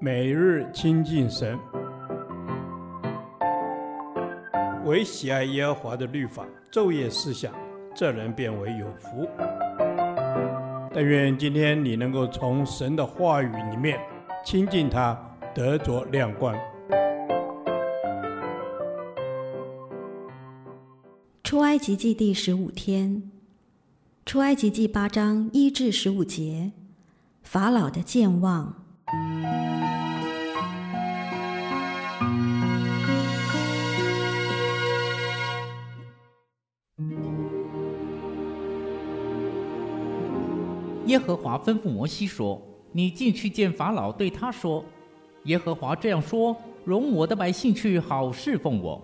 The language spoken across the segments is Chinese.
每日亲近神，唯喜爱耶和华的律法，昼夜思想，这人便为有福。但愿今天你能够从神的话语里面亲近他，得着亮光。出埃及记第十五天，出埃及记八章一至十五节，法老的健忘。耶和华吩咐摩西说：“你进去见法老，对他说：耶和华这样说：容我的百姓去，好侍奉我。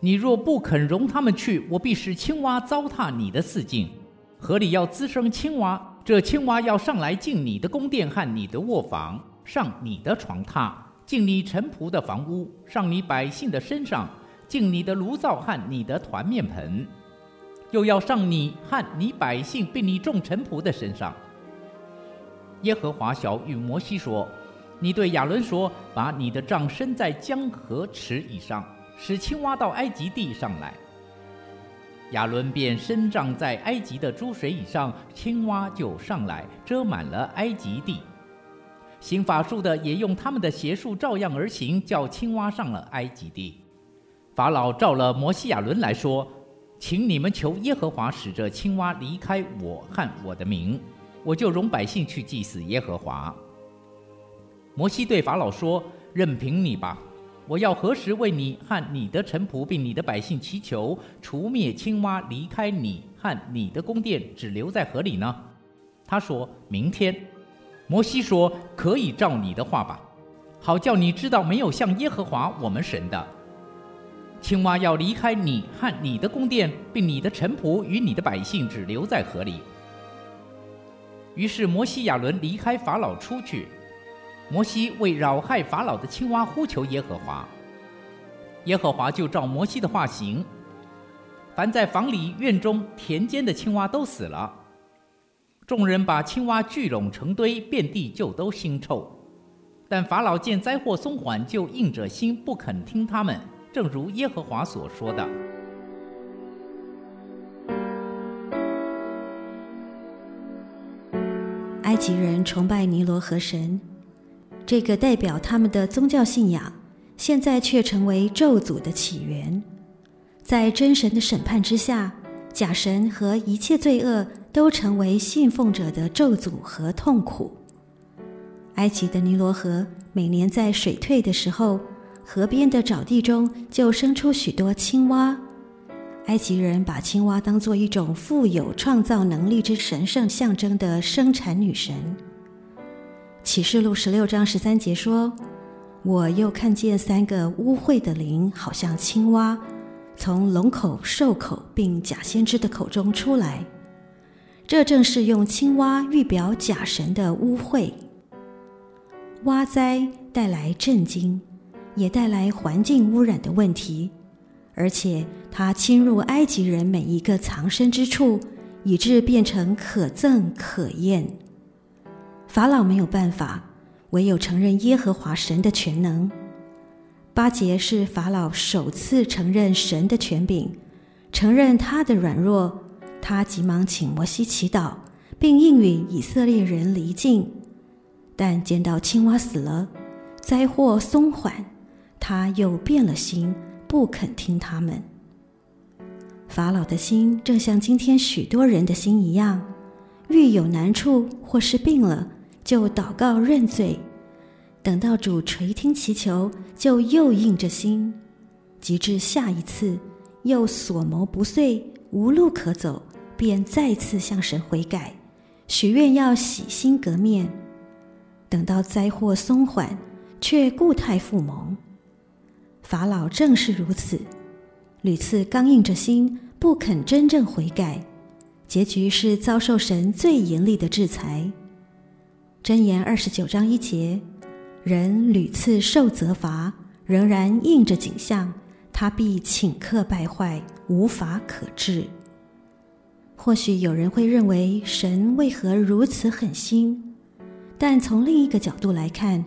你若不肯容他们去，我必使青蛙糟蹋你的四境，河里要滋生青蛙。这青蛙要上来进你的宫殿和你的卧房，上你的床榻，进你臣仆的房屋，上你百姓的身上，进你的炉灶和你的团面盆。”又要上你和你百姓并你众臣仆的身上。耶和华晓諭摩西说：“你对亚伦说，把你的杖伸在江河池以上，使青蛙到埃及地上来。”亚伦便伸杖在埃及的诸水以上，青蛙就上来，遮满了埃及地。行法术的也用他们的邪术照样而行，叫青蛙上了埃及地。法老召了摩西亚伦来说。请你们求耶和华使这青蛙离开我和我的民，我就容百姓去祭祀耶和华。摩西对法老说：“任凭你吧，我要何时为你和你的臣仆并你的百姓祈求，除灭青蛙离开你和你的宫殿，只留在河里呢？”他说：“明天。”摩西说：“可以照你的话吧，好叫你知道没有像耶和华我们神的。”青蛙要离开你和你的宫殿，并你的臣仆与你的百姓，只留在河里。于是摩西亚伦离开法老出去。摩西为扰害法老的青蛙呼求耶和华，耶和华就照摩西的话行。凡在房里、院中、田间的青蛙都死了。众人把青蛙聚拢成堆，遍地就都腥臭。但法老见灾祸松缓，就硬着心不肯听他们。正如耶和华所说的，埃及人崇拜尼罗河神，这个代表他们的宗教信仰，现在却成为咒诅的起源。在真神的审判之下，假神和一切罪恶都成为信奉者的咒诅和痛苦。埃及的尼罗河每年在水退的时候，河边的沼地中就生出许多青蛙，埃及人把青蛙当作一种富有创造能力之神圣象征的生产女神。启示录十六章十三节说：“我又看见三个污秽的灵，好像青蛙，从龙口、兽口并假先知的口中出来。这正是用青蛙预表假神的污秽。蛙灾带来震惊。”也带来环境污染的问题，而且它侵入埃及人每一个藏身之处，以致变成可憎可厌。法老没有办法，唯有承认耶和华神的全能。巴结是法老首次承认神的权柄，承认他的软弱。他急忙请摩西祈祷，并应允以色列人离境。但见到青蛙死了，灾祸松缓。他又变了心，不肯听他们。法老的心正像今天许多人的心一样，遇有难处或是病了，就祷告认罪；等到主垂听祈求，就又硬着心；及至下一次，又所谋不遂，无路可走，便再次向神悔改，许愿要洗心革面。等到灾祸松缓，却故态复萌。法老正是如此，屡次刚硬着心，不肯真正悔改，结局是遭受神最严厉的制裁。箴言二十九章一节：人屡次受责罚，仍然硬着景象，他必顷刻败坏，无法可治。或许有人会认为神为何如此狠心？但从另一个角度来看，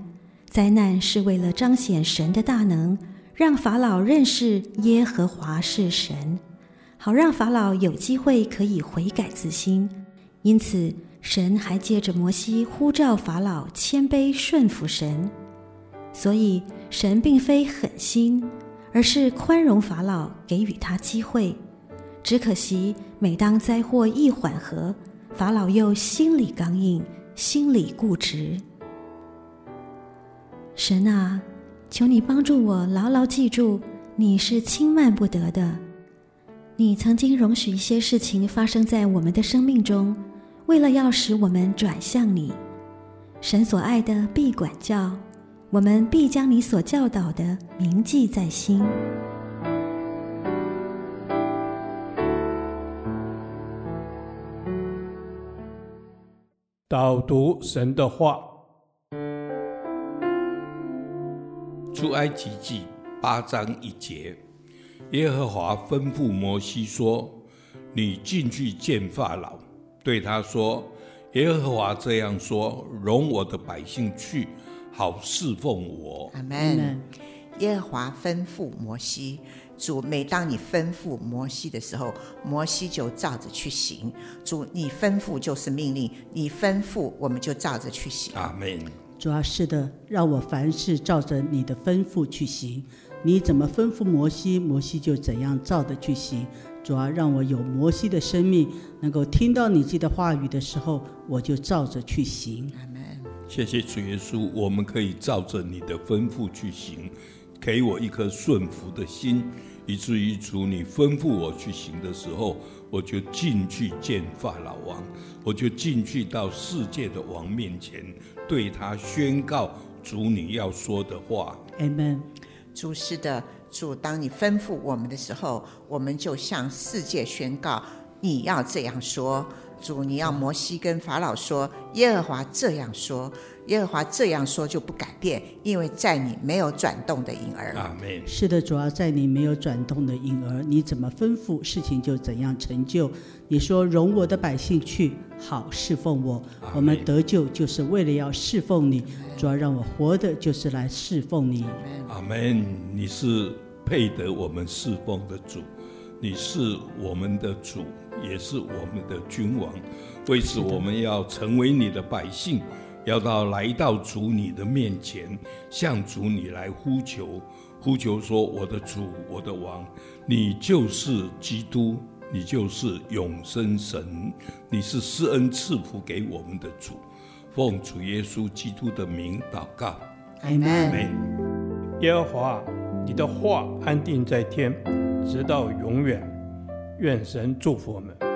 灾难是为了彰显神的大能，让法老认识耶和华是神，好让法老有机会可以悔改自新。因此，神还借着摩西呼召法老谦卑顺服神。所以，神并非狠心，而是宽容法老，给予他机会。只可惜，每当灾祸一缓和，法老又心里刚硬，心里固执。神啊，求你帮助我牢牢记住，你是轻慢不得的。你曾经容许一些事情发生在我们的生命中，为了要使我们转向你。神所爱的必管教，我们必将你所教导的铭记在心。导读神的话，出埃及记八章一节，耶和华吩咐摩西说：“你进去见法老，对他说：耶和华这样说，容我的百姓去，好侍奉我。”阿门。耶和华吩咐摩西。主，每当你吩咐摩西的时候，摩西就照着去行。主，你吩咐就是命令，你吩咐我们就照着去行。阿门。主要是的，让我凡事照着你的吩咐去行。你怎么吩咐摩西，摩西就怎样照着去行。主要让我有摩西的生命，能够听到你自己的话语的时候，我就照着去行。阿门。谢谢主耶稣，我们可以照着你的吩咐去行，给我一颗顺服的心。以至于主，你吩咐我去行的时候，我就进去见法老王，我就进去到世界的王面前，对他宣告主你要说的话。Amen。主是的，主，当你吩咐我们的时候，我们就向世界宣告你要这样说。主，你要摩西跟法老说，耶和华这样说。耶和华这样说就不改变，因为在你没有转动的影儿。阿门。是的，主要在你没有转动的影儿，你怎么吩咐，事情就怎样成就。你说容我的百姓去，好侍奉我。我们得救就是为了要侍奉你，主要让我活的就是来侍奉你。阿门。你是配得我们侍奉的主，你是我们的主，也是我们的君王。为此，我们要成为你的百姓。要到来到主你的面前，向主你来呼求，呼求说：“我的主，我的王，你就是基督，你就是永生神，你是施恩赐福给我们的主。”奉主耶稣基督的名祷告，阿门。耶和华，你的话安定在天，直到永远。愿神祝福我们。